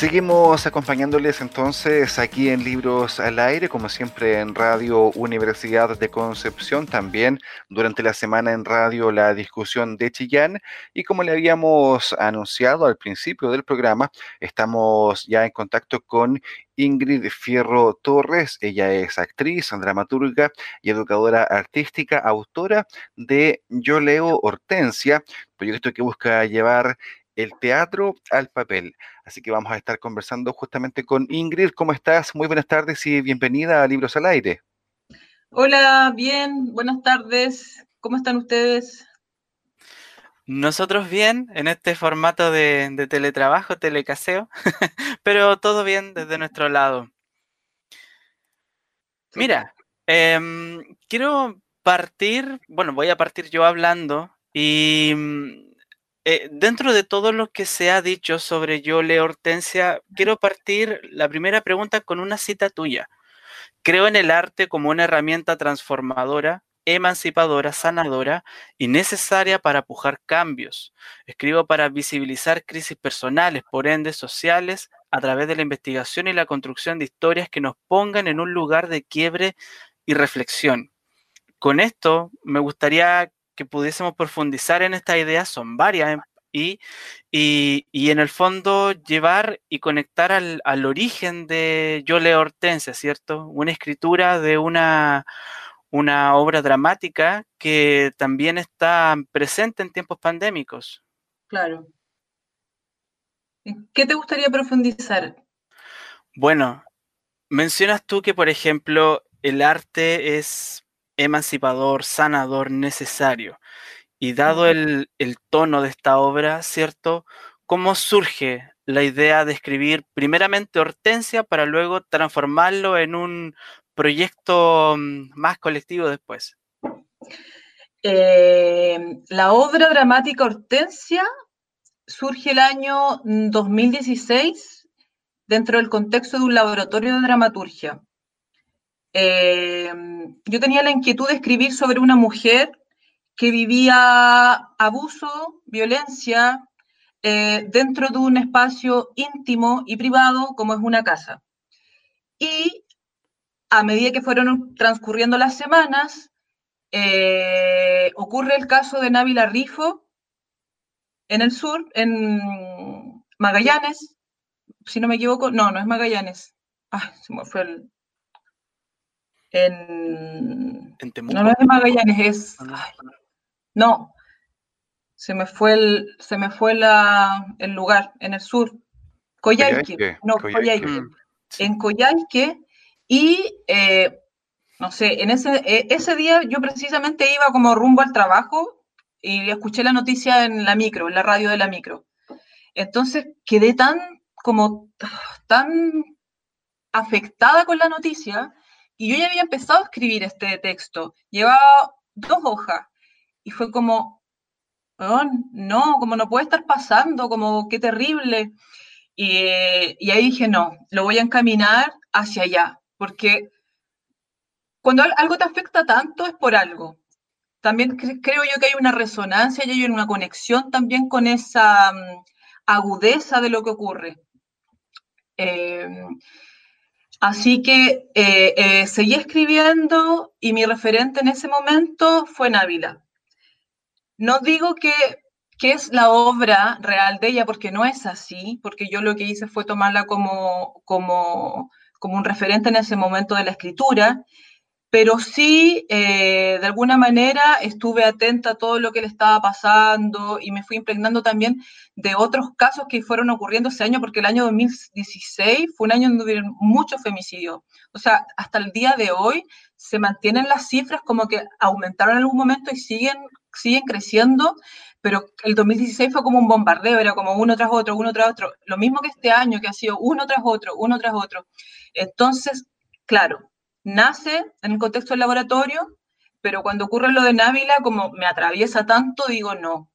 Seguimos acompañándoles entonces aquí en Libros al Aire, como siempre en Radio Universidad de Concepción, también durante la semana en Radio La Discusión de Chillán. Y como le habíamos anunciado al principio del programa, estamos ya en contacto con Ingrid Fierro Torres. Ella es actriz, dramaturga y educadora artística, autora de Yo Leo Hortensia, proyecto que busca llevar el teatro al papel. Así que vamos a estar conversando justamente con Ingrid. ¿Cómo estás? Muy buenas tardes y bienvenida a Libros al Aire. Hola, bien, buenas tardes. ¿Cómo están ustedes? Nosotros bien, en este formato de, teletrabajo, telecaseo, pero todo bien desde nuestro lado. Mira, em, quiero partir, bueno, voy a partir yo hablando y mm, eh, dentro de todo lo que se ha dicho sobre Yole Hortensia, quiero partir la primera pregunta con una cita tuya. Creo en el arte como una herramienta transformadora, emancipadora, sanadora y necesaria para pujar cambios. Escribo para visibilizar crisis personales, por ende sociales, a través de la investigación y la construcción de historias que nos pongan en un lugar de quiebre y reflexión. Con esto me gustaría que pudiésemos profundizar en esta idea son varias em, y, y, en el fondo llevar y conectar al, origen de Yole Hortensia, ¿cierto? Una escritura de una, una obra dramática que también está presente en tiempos pandémicos. Claro. ¿Qué te gustaría profundizar? Bueno, mencionas tú que, por ejemplo, el arte es emancipador, sanador, necesario. Y dado el, tono de esta obra, ¿cierto? ¿Cómo surge la idea de escribir primeramente Hortensia para luego transformarlo en un proyecto mm, más colectivo después? Eh, la obra dramática Hortensia surge el año 2016 dentro del contexto de un laboratorio de dramaturgia. Eh, yo tenía la inquietud de escribir sobre una mujer que vivía abuso, violencia, eh, dentro de un espacio íntimo y privado como es una casa. Y a medida que fueron transcurriendo las semanas, eh, ocurre el caso de Návila Rifo en el sur, en Magallanes, si no me equivoco, no, no es Magallanes. Ah, se me fue el, en... no, no es de Magallanes, es... Ah, no, se me fue el, se me fue el lugar, en el sur. Coyhaique, no, Coyhaique. Mm, en Coyhaique, y eh, no sé, en ese, e, ese día yo precisamente iba como rumbo al trabajo y escuché la noticia en la micro, en la radio de la micro. Entonces quedé tan, como, tan afectada con la noticia y yo ya había empezado a escribir este texto, llevaba dos hojas y fue como, no, como no puede estar pasando, como qué terrible. Y, y, ahí dije, no, lo voy a encaminar hacia allá, porque cuando algo te afecta tanto es por algo. También creo yo que hay una resonancia y hay una conexión también con esa mm, agudeza de lo que ocurre. Eh, Así que eh, eh, seguí escribiendo y mi referente en ese momento fue Návila. No digo que, que, es la obra real de ella, porque no es así, porque yo lo que hice fue tomarla como, como, como un referente en ese momento de la escritura pero sí, eh, de alguna manera, estuve atenta a todo lo que le estaba pasando y me fui impregnando también de otros casos que fueron ocurriendo ese año, porque el año 2016 fue un año donde hubo muchos femicidios. O sea, hasta el día de hoy se mantienen las cifras como que aumentaron en algún momento y siguen, siguen creciendo, pero el 2016 fue como un bombardeo, era como uno tras otro, uno tras otro. Lo mismo que este año, que ha sido uno tras otro, uno tras otro. Entonces, claro, nace en el contexto del laboratorio, pero cuando ocurre lo de Návila, como me atraviesa tanto, digo, no,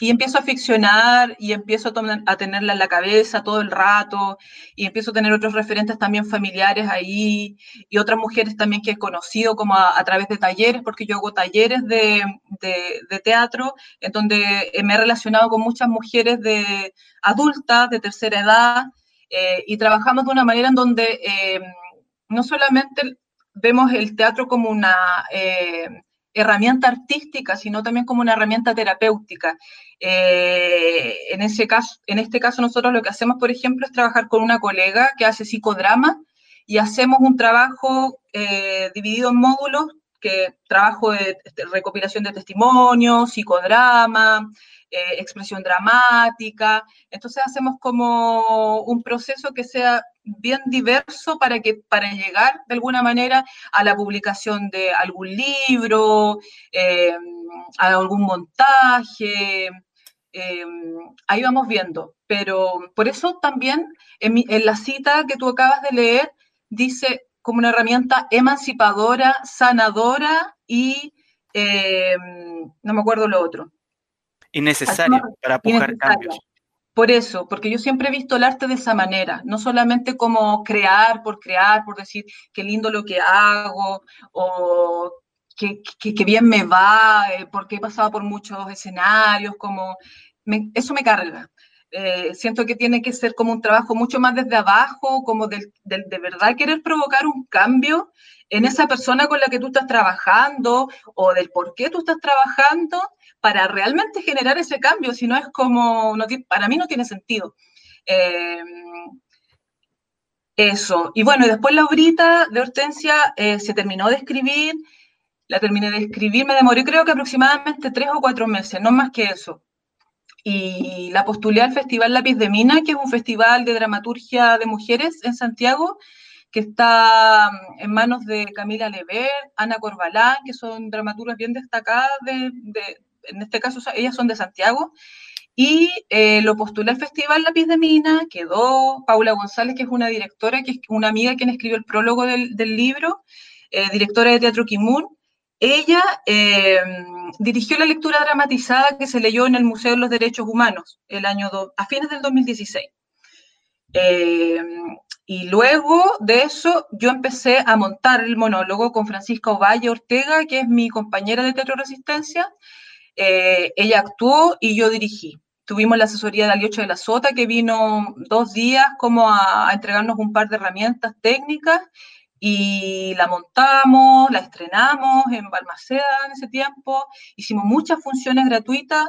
y empiezo a ficcionar y empiezo a, tenerla en la cabeza todo el rato y empiezo a tener otros referentes también familiares ahí y otras mujeres también que he conocido como a, través de talleres, porque yo hago talleres de, de, teatro en donde me he relacionado con muchas mujeres de adultas, de tercera edad, eh, y trabajamos de una manera en donde eh, no solamente vemos el teatro como una... Eh, herramienta artística, sino también como una herramienta terapéutica. Eh, en, ese caso, en este caso, nosotros lo que hacemos, por ejemplo, es trabajar con una colega que hace psicodrama y hacemos un trabajo eh, dividido en módulos, que trabajo de, recopilación de testimonios, psicodrama, eh, expresión dramática. Entonces hacemos como un proceso que sea bien diverso para, que, para llegar de alguna manera a la publicación de algún libro, eh, a algún montaje. Eh, ahí vamos viendo, pero por eso también en, la cita que tú acabas de leer dice como una herramienta emancipadora, sanadora y eh, no me acuerdo lo otro. Y necesaria para apujar cambios. Por eso, porque yo siempre he visto el arte de esa manera, no solamente como crear por crear, por decir qué lindo lo que hago o qué, bien me va, eh, porque he pasado por muchos escenarios, como eso me carga. Eh, siento que tiene que ser como un trabajo mucho más desde abajo, como de verdad querer provocar un cambio en esa persona con la que tú estás trabajando o del por qué tú estás trabajando para realmente generar ese cambio, si no es como, para mí no tiene sentido. Eh, eso. Y bueno, después la obrita de Hortensia eh, se terminó de escribir, la terminé de escribir, me demoré creo que aproximadamente tres o cuatro meses, no más que eso. Y la postulé al Festival Lápiz de Mina, que es un festival de dramaturgia de mujeres en Santiago, que está mm, en manos de Camila Lever, Ana Corbalán, que son dramaturgas bien destacadas de, en este caso ellas son de Santiago, y eh, lo postulé al Festival Lápiz de Mina, quedó Paula González, que es una directora, que es una amiga quien escribió el prólogo del, libro, eh, directora de Teatro Kimun. Ella eh, dirigió la lectura dramatizada que se leyó en el Museo de los Derechos Humanos el año a fines del 2016. Y luego de eso yo empecé a montar el monólogo con Francisca Ovalle Ortega, que es mi compañera de Teatro Resistencia, eh, ella actuó y yo dirigí. Tuvimos la asesoría de Aliocho de la Sota, que vino dos días como a, entregarnos un par de herramientas técnicas y la montamos, la estrenamos en Balmaceda en ese tiempo. Hicimos muchas funciones gratuitas.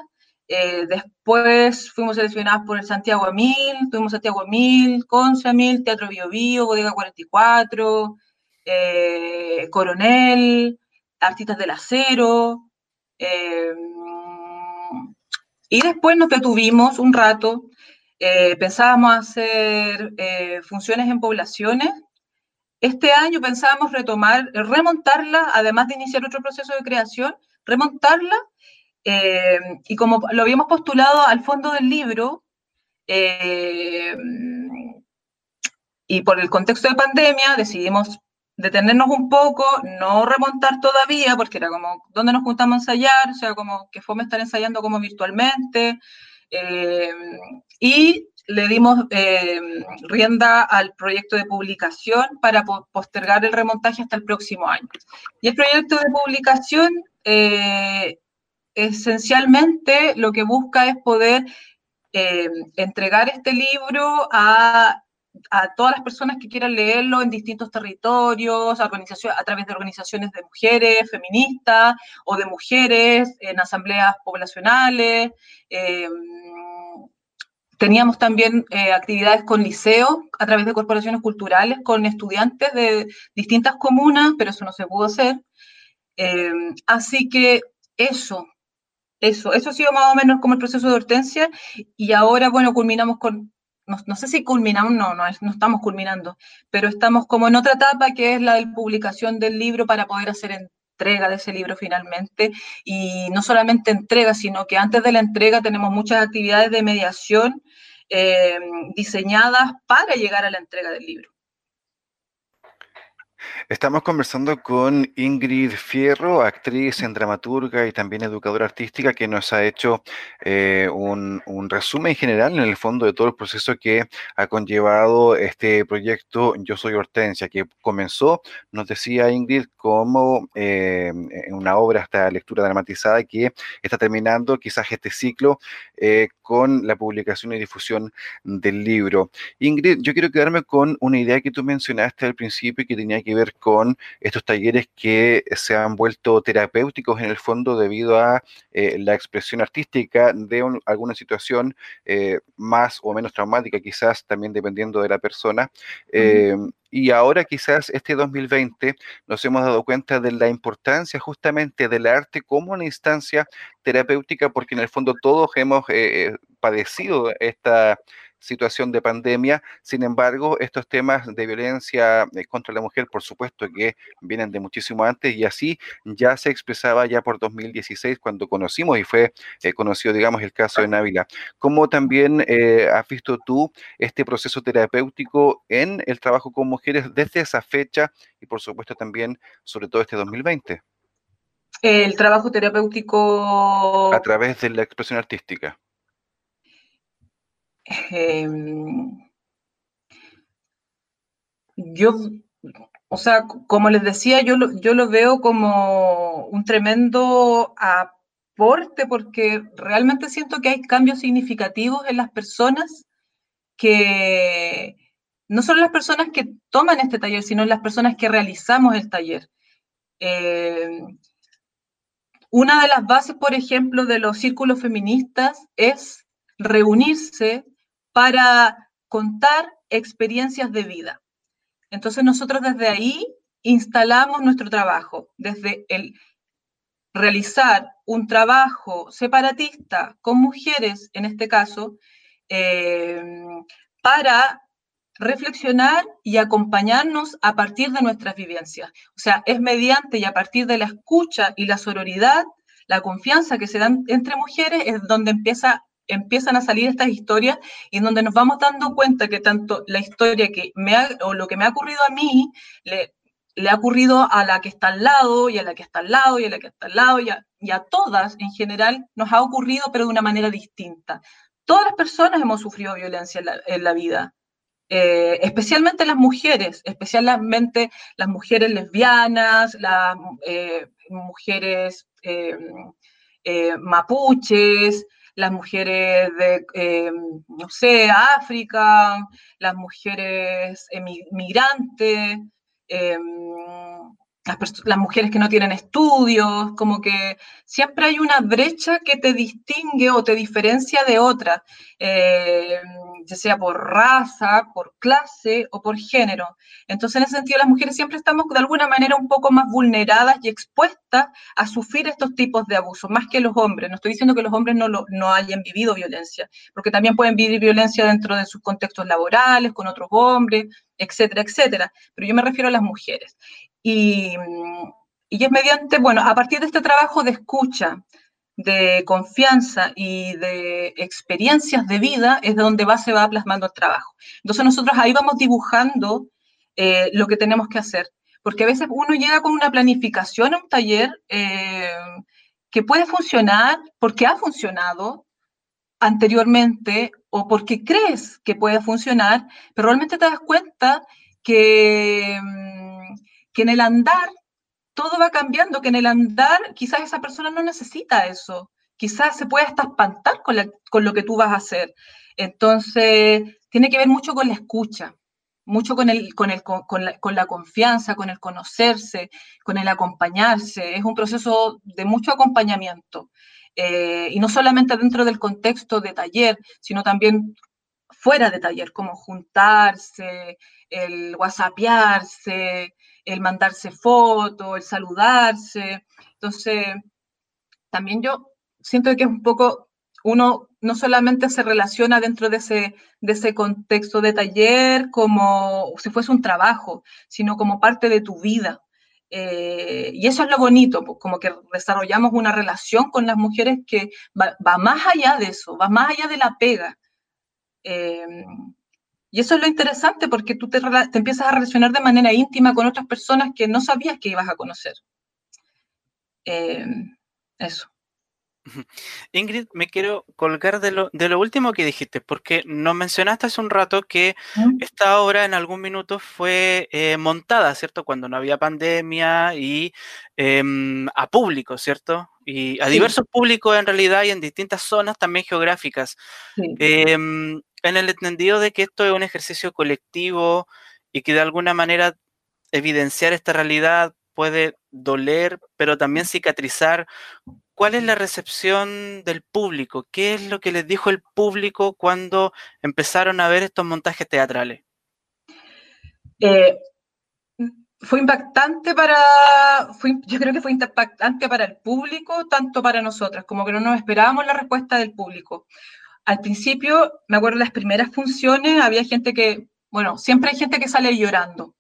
Eh, después fuimos seleccionadas por el Santiago Emil, tuvimos Santiago Emil, Conce Teatro Bio Bio, Bodega 44, eh, Coronel, Artistas del Acero. Y después nos detuvimos un rato, eh, pensábamos hacer eh, funciones en poblaciones. Este año pensábamos retomar, remontarla, además de iniciar otro proceso de creación, remontarla. Eh, y como lo habíamos postulado al fondo del libro, y por el contexto de pandemia decidimos detenernos un poco, no remontar todavía, porque era como, ¿dónde nos juntamos a ensayar? O sea, como que fue estar ensayando como virtualmente. Eh, y le dimos eh, rienda al proyecto de publicación para postergar el remontaje hasta el próximo año. Y el proyecto de publicación eh, esencialmente lo que busca es poder entregar este libro a todas las personas que quieran leerlo en distintos territorios, a, a través de organizaciones de mujeres feministas o de mujeres en asambleas poblacionales. Em, teníamos también eh, actividades con liceos a través de corporaciones culturales, con estudiantes de distintas comunas, pero eso no se pudo hacer. Em, así que eso, eso, eso ha sido más o menos como el proceso de Hortensia y ahora, bueno, culminamos con no, sé si culminamos, no, no, no estamos culminando, pero estamos como en otra etapa que es la de publicación del libro para poder hacer entrega de ese libro finalmente. Y no solamente entrega, sino que antes de la entrega tenemos muchas actividades de mediación eh, diseñadas para llegar a la entrega del libro. Estamos conversando con Ingrid Fierro, actriz en dramaturga y también educadora artística, que nos ha hecho eh, un, resumen general en el fondo de todo el proceso que ha conllevado este proyecto Yo Soy Hortensia, que comenzó, nos decía Ingrid, como eh, una obra, esta lectura dramatizada que está terminando quizás este ciclo eh, con la publicación y difusión del libro. Ingrid, yo quiero quedarme con una idea que tú mencionaste al principio y que tenía que ver con estos talleres que se han vuelto terapéuticos en el fondo debido a eh, la expresión artística de alguna situación eh, más o menos traumática, quizás también dependiendo de la persona. Eh, y ahora quizás este 2020 nos hemos dado cuenta de la importancia justamente del arte como una instancia terapéutica, porque en el fondo todos hemos padecido esta situación de pandemia. Sin embargo, estos temas de violencia eh, contra la mujer, por supuesto que vienen de muchísimo antes y así ya se expresaba ya por 2016 cuando conocimos y fue eh, conocido, digamos, el caso de Návila. ¿Cómo también eh, has visto tú este proceso terapéutico en el trabajo con mujeres desde esa fecha y por supuesto también sobre todo este 2020? El trabajo terapéutico... A través de la expresión artística. Em, yo, o sea, como les decía, yo lo, yo lo veo como un tremendo aporte porque realmente siento que hay cambios significativos en las personas que, no solo las personas que toman este taller, sino las personas que realizamos el taller. Em, una de las bases, por ejemplo, de los círculos feministas es reunirse para contar experiencias de vida. Entonces nosotros desde ahí instalamos nuestro trabajo, desde el realizar un trabajo separatista con mujeres, en este caso, eh, para reflexionar y acompañarnos a partir de nuestras vivencias. O sea, es mediante y a partir de la escucha y la sororidad, la confianza que se dan entre mujeres, es donde empieza empiezan a salir estas historias y en donde nos vamos dando cuenta que tanto la historia que me ha, o lo que me ha ocurrido a mí le, ha ocurrido a la que está al lado y a la que está al lado y a la que está al lado y a, y todas en general nos ha ocurrido pero de una manera distinta. Todas las personas hemos sufrido violencia en la, vida, eh, especialmente las mujeres, especialmente las mujeres lesbianas, las eh, mujeres eh, mapuches, las mujeres de, eh, no sé, África, las mujeres migrantes, em, las, mujeres que no tienen estudios, como que siempre hay una brecha que te distingue o te diferencia de otras, eh, ya sea por raza, por clase o por género. Entonces, en ese sentido, las mujeres siempre estamos de alguna manera un poco más vulneradas y expuestas a sufrir estos tipos de abusos, más que los hombres. No estoy diciendo que los hombres no, no hayan vivido violencia, porque también pueden vivir violencia dentro de sus contextos laborales, con otros hombres, etcétera, etcétera. Pero yo me refiero a las mujeres. Y, es mediante, bueno, a partir de este trabajo de escucha, de confianza y de experiencias de vida es de donde va, se va plasmando el trabajo. Entonces nosotros ahí vamos dibujando eh, lo que tenemos que hacer, porque a veces uno llega con una planificación a un taller eh, que puede funcionar porque ha funcionado anteriormente o porque crees que puede funcionar, pero realmente te das cuenta que que en el andar todo va cambiando, que en el andar quizás esa persona no necesita eso, quizás se puede hasta espantar con, con lo que tú vas a hacer. Entonces, tiene que ver mucho con la escucha, mucho con, el, con, el, con, la, con, la, confianza, con el conocerse, con el acompañarse. Es un proceso de mucho acompañamiento. Eh, y no solamente dentro del contexto de taller, sino también fuera de taller, como juntarse, el whatsappearse, el mandarse fotos, el saludarse. Entonces, también yo siento que es un poco, uno no solamente se relaciona dentro de ese, de ese contexto de taller como si fuese un trabajo, sino como parte de tu vida. Eh, y eso es lo bonito, pues, como que desarrollamos una relación con las mujeres que va, más allá de eso, va más allá de la pega. Eh, Y eso es lo interesante porque tú te, empiezas a relacionar de manera íntima con otras personas que no sabías que ibas a conocer. Eh, eso. Ingrid, me quiero colgar de lo, de lo último que dijiste, porque nos mencionaste hace un rato que esta obra en algún minuto fue eh, montada, ¿cierto? Cuando no había pandemia y em, a público, ¿cierto? Y a diversos públicos en realidad y en distintas zonas también geográficas. Em, en el entendido de que esto es un ejercicio colectivo y que de alguna manera evidenciar esta realidad puede doler, pero también cicatrizar ¿cuál es la recepción del público? ¿Qué es lo que les dijo el público cuando empezaron a ver estos montajes teatrales? Eh, fue impactante para, yo creo que fue impactante para el público, tanto para nosotras, como que no nos esperábamos la respuesta del público. Al principio, me acuerdo las primeras funciones, había gente que, bueno, siempre hay gente que sale llorando.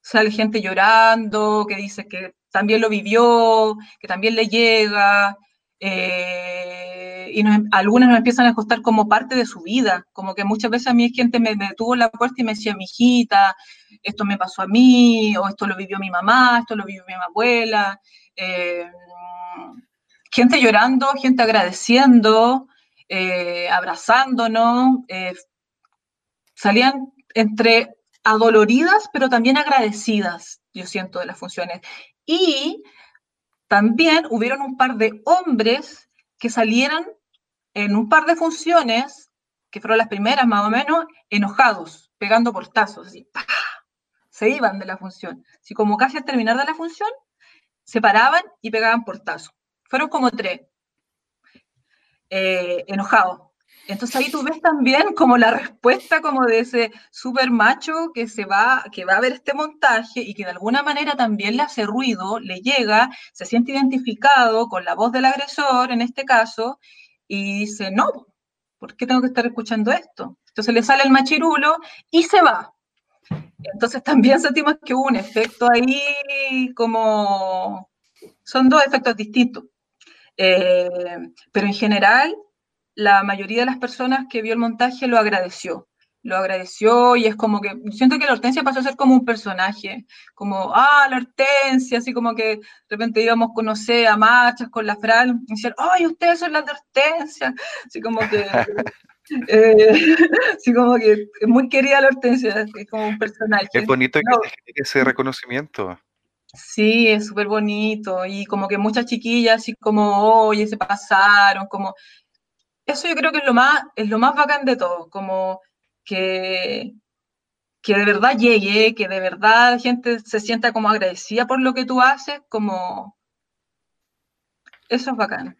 Sale gente llorando, que dice que también lo vivió, que también le llega, eh, y algunas nos empiezan a costar como parte de su vida, como que muchas veces a mí gente me, detuvo en la puerta y me decía, mi hijita, esto me pasó a mí, o esto lo vivió mi mamá, esto lo vivió mi abuela, eh, gente llorando, gente agradeciendo, eh, abrazándonos, salían entre adoloridas, pero también agradecidas, yo siento, de las funciones. Y también hubieron un par de hombres que salieron en un par de funciones, que fueron las primeras más o menos, enojados, pegando portazos, así, se iban de la función. Así como casi al terminar de la función, se paraban y pegaban portazos. Fueron como tres, eh, enojados. Entonces ahí tú ves también como la respuesta como de ese super macho que se va, que va a ver este montaje y que de alguna manera también le hace ruido, le llega, se siente identificado con la voz del agresor en este caso y dice, no, ¿por qué tengo que estar escuchando esto? Entonces le sale el machirulo y se va. Entonces también sentimos que hubo un efecto ahí como... Son dos efectos distintos. Eh, pero en general la mayoría de las personas que vio el montaje lo agradeció. Lo agradeció y es como que, siento que la Hortensia pasó a ser como un personaje, como, ah, la Hortensia, así como que de repente íbamos a conocer a marchas con la Fran y decían, ay, ustedes son las de Hortensia, así como que, eh, así como que es muy querida la Hortensia, es como un personaje. Es bonito que ese reconocimiento. Sí, es súper bonito y como que muchas chiquillas así como, oye, se pasaron, como eso yo creo que es lo más, es lo más bacán de todo, como que, que de verdad llegue, que de verdad la gente se sienta como agradecida por lo que tú haces, como eso es bacán.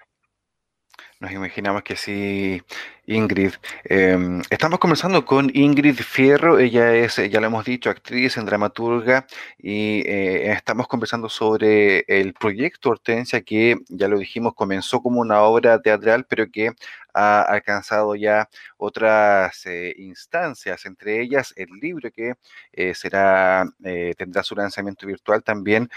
Nos imaginamos que sí, Ingrid. Em, estamos conversando con Ingrid Fierro, ella es, ya lo hemos dicho, actriz en dramaturga, y eh, estamos conversando sobre el proyecto Hortensia, que ya lo dijimos, comenzó como una obra teatral, pero que ha alcanzado ya otras eh, instancias, entre ellas el libro que eh, será, eh, tendrá su lanzamiento virtual también,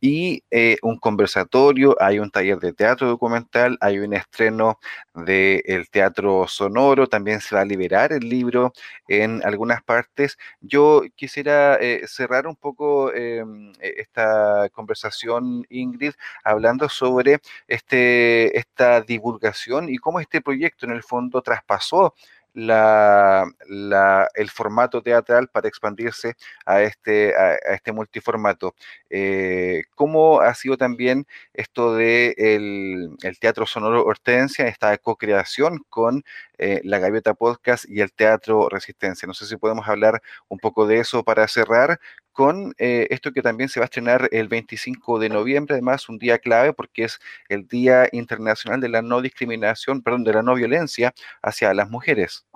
y un conversatorio, hay un taller de teatro documental, hay un estreno del teatro sonoro, también se va a liberar el libro en algunas partes. Yo quisiera cerrar un poco em, e, esta conversación, Ingrid, hablando sobre este, esta divulgación y cómo este proyecto en el fondo traspasó la, el formato teatral para expandirse a este, a, este multiformato. Eh, ¿Cómo ha sido también esto de el, Teatro Sonoro Hortensia, esta co-creación con eh, la Gaviota Podcast y el Teatro Resistencia? No sé si podemos hablar un poco de eso para cerrar, con eh, esto que también se va a estrenar el 25 de noviembre, además un día clave porque es el Día Internacional de la No Discriminación, perdón, de la No Violencia hacia las mujeres.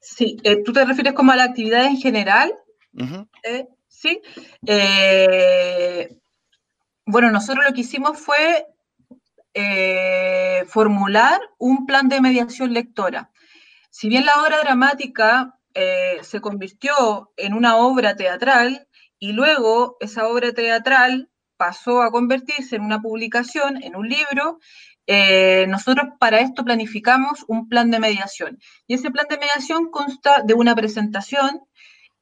Sí, eh, ¿tú te refieres como a la actividad en general? Eh, sí. bueno, nosotros lo que hicimos fue formular un plan de mediación lectora. Si bien la obra dramática eh, se convirtió en una obra teatral y luego esa obra teatral pasó a convertirse en una publicación, en un libro, eh, nosotros para esto planificamos un plan de mediación. Y ese plan de mediación consta de una presentación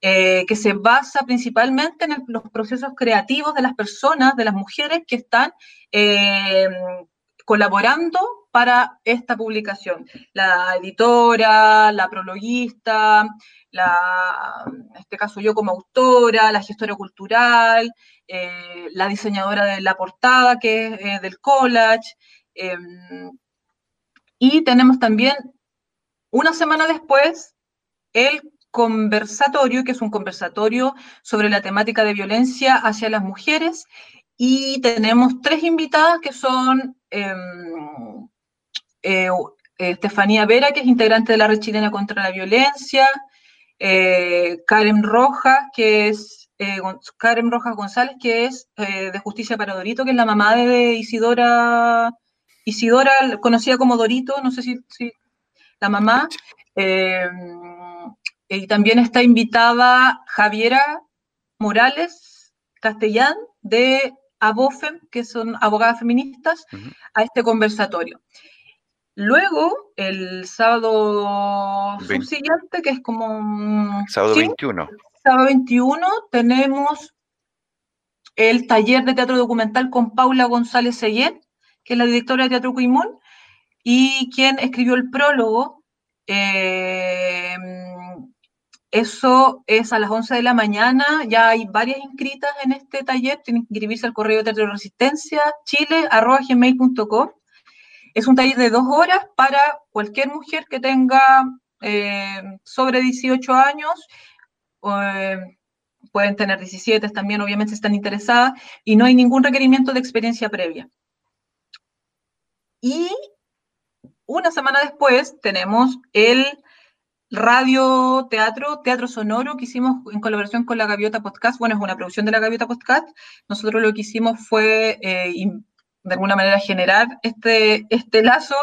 eh, que se basa principalmente en los procesos creativos de las personas, de las mujeres que están eh, colaborando para esta publicación. La editora, la prologuista, en este caso yo como autora, la gestora cultural, eh, la diseñadora de la portada que es del collage. Em, y tenemos también, una semana después, el conversatorio, que es un conversatorio sobre la temática de violencia hacia las mujeres. Y tenemos tres invitadas que son eh, Estefanía Vera, que es integrante de la Red Chilena contra la Violencia, eh, Karen Rojas, que es eh, Karen Rojas González, que es de Justicia para Dorito, que es la mamá de Isidora, Isidora, conocida como Dorito, no sé si, si la mamá. Y también está invitada Javiera Morales Castellán de ABOFEM, que son abogadas feministas, a este conversatorio. Luego, el sábado subsiguiente, que es como... Sábado 21. Sábado 21 tenemos el taller de teatro documental con Paula González Seyén, que es la directora de Teatro Cuimón, y quien escribió el prólogo. Eh, eso es a las 11 de la mañana, ya hay varias inscritas en este taller, tienen que inscribirse al correo de Resistencia, chile.gmail.com. Es un taller de dos horas para cualquier mujer que tenga eh, sobre 18 años, eh, pueden tener 17 también, obviamente están interesadas, y no hay ningún requerimiento de experiencia previa. Y una semana después tenemos el radio, teatro, teatro sonoro que hicimos en colaboración con la Gaviota Podcast. Bueno, es una producción de la Gaviota Podcast. Nosotros lo que hicimos fue, eh, de alguna manera, generar este, este lazo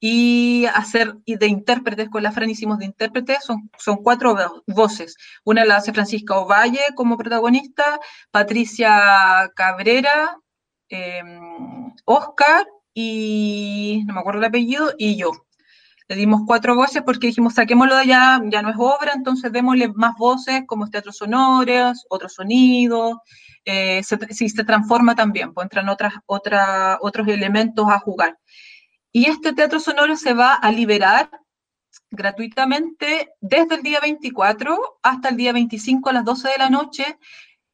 y hacer de intérpretes, con la Fran hicimos de intérpretes, son, son cuatro voces. Una la hace Francisca Ovalle como protagonista, Patricia Cabrera, em, Oscar y no me acuerdo el apellido, y yo. Le dimos cuatro voces porque dijimos, saquémoslo de allá, ya no es obra, entonces démosle más voces como teatros sonoros, otros sonidos, eh, si se transforma también, pues entran otras, otros elementos a jugar. Y este teatro sonoro se va a liberar gratuitamente desde el día 24 hasta el día 25 a las 12 de la noche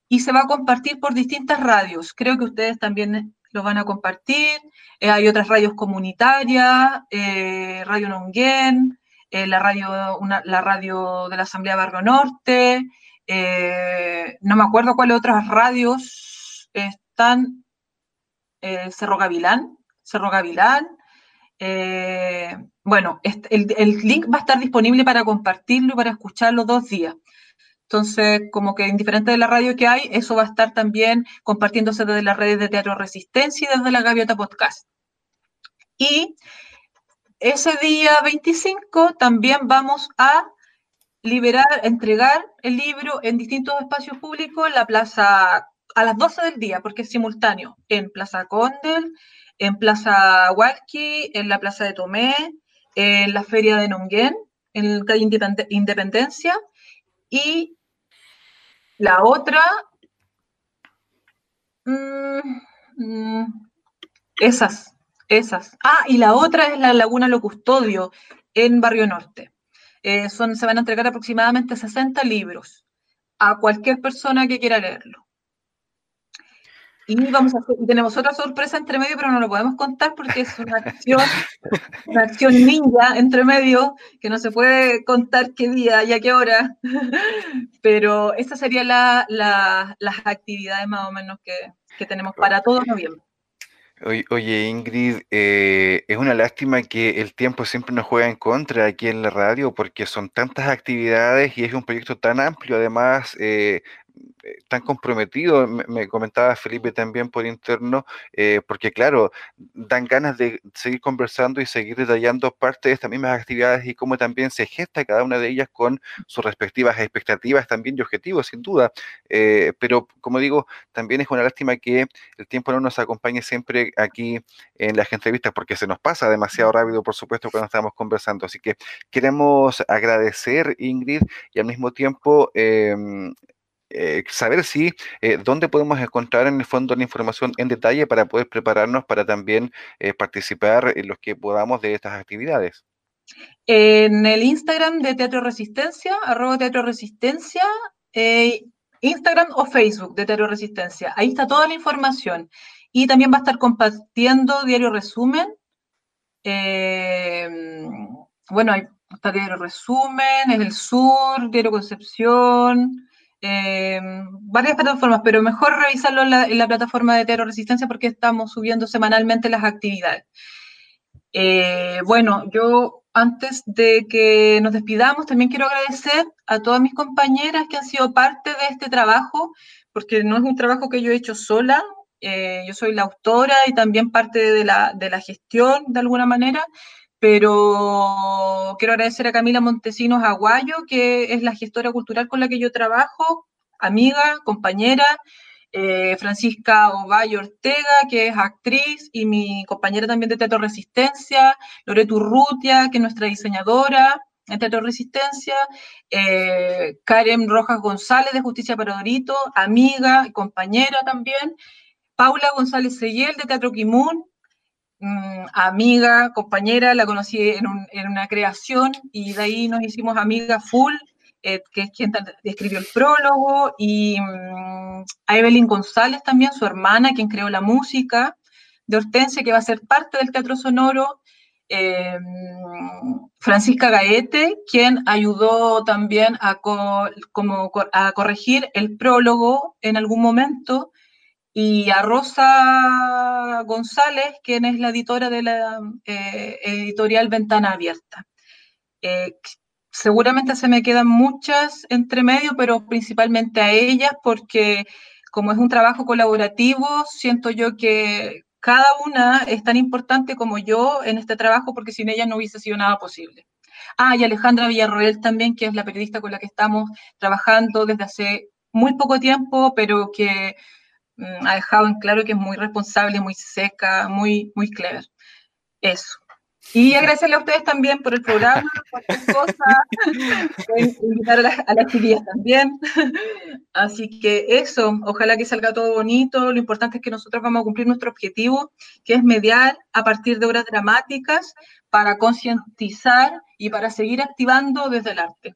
y se va a compartir por distintas radios. Creo que ustedes también lo van a compartir. Eh, hay otras radios comunitarias, eh, Radio Nonguén, eh, la, radio, la radio de la Asamblea Barrio Norte, no me acuerdo cuáles otras radios están, Cerro Gavilán, Cerro Gavilán. bueno, el, el link va a estar disponible para compartirlo y para escucharlo dos días. Entonces, como que indiferente de la radio que hay, eso va a estar también compartiéndose desde las redes de Teatro Resistencia y desde la Gaviota Podcast. Y ese día 25 también vamos a liberar, entregar el libro en distintos espacios públicos, en la plaza a las 12 del día, porque es simultáneo, en Plaza Condel, en Plaza Hualqui, en la Plaza de Tomé, en la Feria de Nonguén, en calle Independencia, y la otra, mm, mm, esas, esas. Ah, y la otra es la Laguna Lo Custodio en Barrio Norte. Eh, son, se van a entregar aproximadamente 60 libros a cualquier persona que quiera leerlo. Y vamos a tenemos otra sorpresa entre medio, pero no lo podemos contar porque es una acción, una acción ninja entre medio, que no se puede contar qué día y a qué hora. Pero estas serían las actividades más o menos que, que tenemos para todo noviembre. Oye, Ingrid, eh, es una lástima que el tiempo siempre nos juega en contra aquí en la radio porque son tantas actividades y es un proyecto tan amplio. Además, eh, tan comprometido, me, comentaba Felipe también por interno, eh, porque claro, dan ganas de seguir conversando y seguir detallando parte de estas mismas actividades y cómo también se gesta cada una de ellas con sus respectivas expectativas también y objetivos, sin duda. Eh, pero como digo, también es una lástima que el tiempo no nos acompañe siempre aquí en las entrevistas, porque se nos pasa demasiado rápido, por supuesto, cuando estamos conversando. Así que queremos agradecer, Ingrid, y al mismo tiempo em, eh, saber si eh, dónde podemos encontrar en el fondo la información en detalle para poder prepararnos para también eh, participar en los que podamos de estas actividades. En el Instagram de Teatro Resistencia, arroba Teatro Resistencia, Instagram o Facebook de Teatro Resistencia. Ahí está toda la información. Y también va a estar compartiendo Diario Resumen. bueno, ahí está Diario Resumen, es el Sur, Diario Concepción, eh, varias plataformas, pero mejor revisarlo en la, plataforma de Teatro Resistencia porque estamos subiendo semanalmente las actividades. Eh, bueno, yo antes de que nos despidamos, también quiero agradecer a todas mis compañeras que han sido parte de este trabajo, porque no es un trabajo que yo he hecho sola, eh, yo soy la autora y también parte de la, de la gestión de alguna manera, pero quiero agradecer a Camila Montesinos Aguayo, que es la gestora cultural con la que yo trabajo, amiga, compañera, eh, Francisca Ovalle Ortega, que es actriz, y mi compañera también de Teatro Resistencia, Loreto Urrutia, que es nuestra diseñadora en Teatro Resistencia, eh, Karen Rojas González de Justicia para Dorito, amiga y compañera también, Paula González Seyel de Teatro Quimún, Mm, amiga, compañera, la conocí en, una creación y de ahí nos hicimos amiga full, eh, que es quien escribió el prólogo, y mm, a Evelyn González también, su hermana, quien creó la música, de Hortensia, que va a ser parte del Teatro Sonoro, eh, Francisca Gaete, quien ayudó también a corregir el prólogo en algún momento, y a Rosa González, quien es la editora de la eh, editorial Ventana Abierta. Eh, seguramente se me quedan muchas entre medio, pero principalmente a ellas, porque como es un trabajo colaborativo, siento yo que cada una es tan importante como yo en este trabajo, porque sin ella no hubiese sido nada posible. Ah, y Alejandra Villarroel también, que es la periodista con la que estamos trabajando desde hace muy poco tiempo, pero que ha dejado en claro que es muy responsable, muy seca, muy, muy clever. Eso. Y agradecerle a ustedes también por el programa, cualquier cosa. Invitar a las, a las también. Así que eso, ojalá que salga todo bonito. Lo importante es que nosotros vamos a cumplir nuestro objetivo, que es mediar a partir de obras dramáticas para concientizar y para seguir activando desde el arte.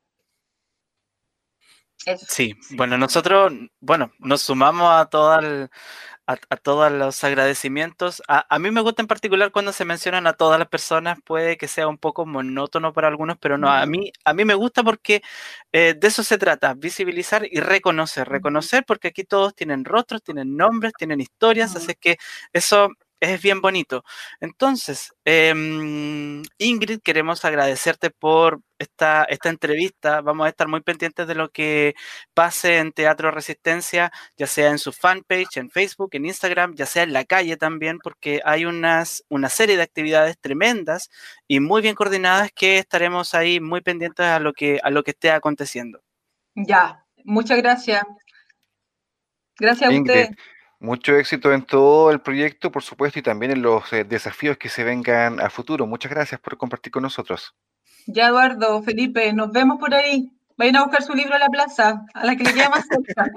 Sí, bueno, nosotros, bueno, nos sumamos a, a, todos los agradecimientos. A, mí me gusta en particular cuando se mencionan a todas las personas, puede que sea un poco monótono para algunos, pero no, a mí, a mí me gusta porque eh, de eso se trata, visibilizar y reconocer, reconocer porque aquí todos tienen rostros, tienen nombres, tienen historias, así que eso es bien bonito. Entonces, em, Ingrid, queremos agradecerte por esta, esta entrevista. Vamos a estar muy pendientes de lo que pase en Teatro Resistencia, ya sea en su fanpage, en Facebook, en Instagram, ya sea en la calle también, porque hay unas, una serie de actividades tremendas y muy bien coordinadas que estaremos ahí muy pendientes a lo que, a lo que esté aconteciendo. Ya, muchas gracias. Gracias a usted. Mucho éxito en todo el proyecto, por supuesto, y también en los eh, desafíos que se vengan a futuro. Muchas gracias por compartir con nosotros. Ya, Eduardo, Felipe, nos vemos por ahí. Vayan a buscar su libro a la plaza, a la que le queda más cerca.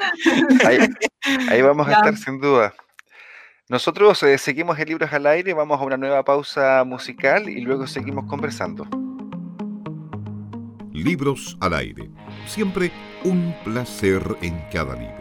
Ahí, vamos a estar sin duda. Nosotros eh, seguimos el Libros al Aire, vamos a una nueva pausa musical y luego seguimos conversando. Libros al Aire. Siempre un placer en cada libro.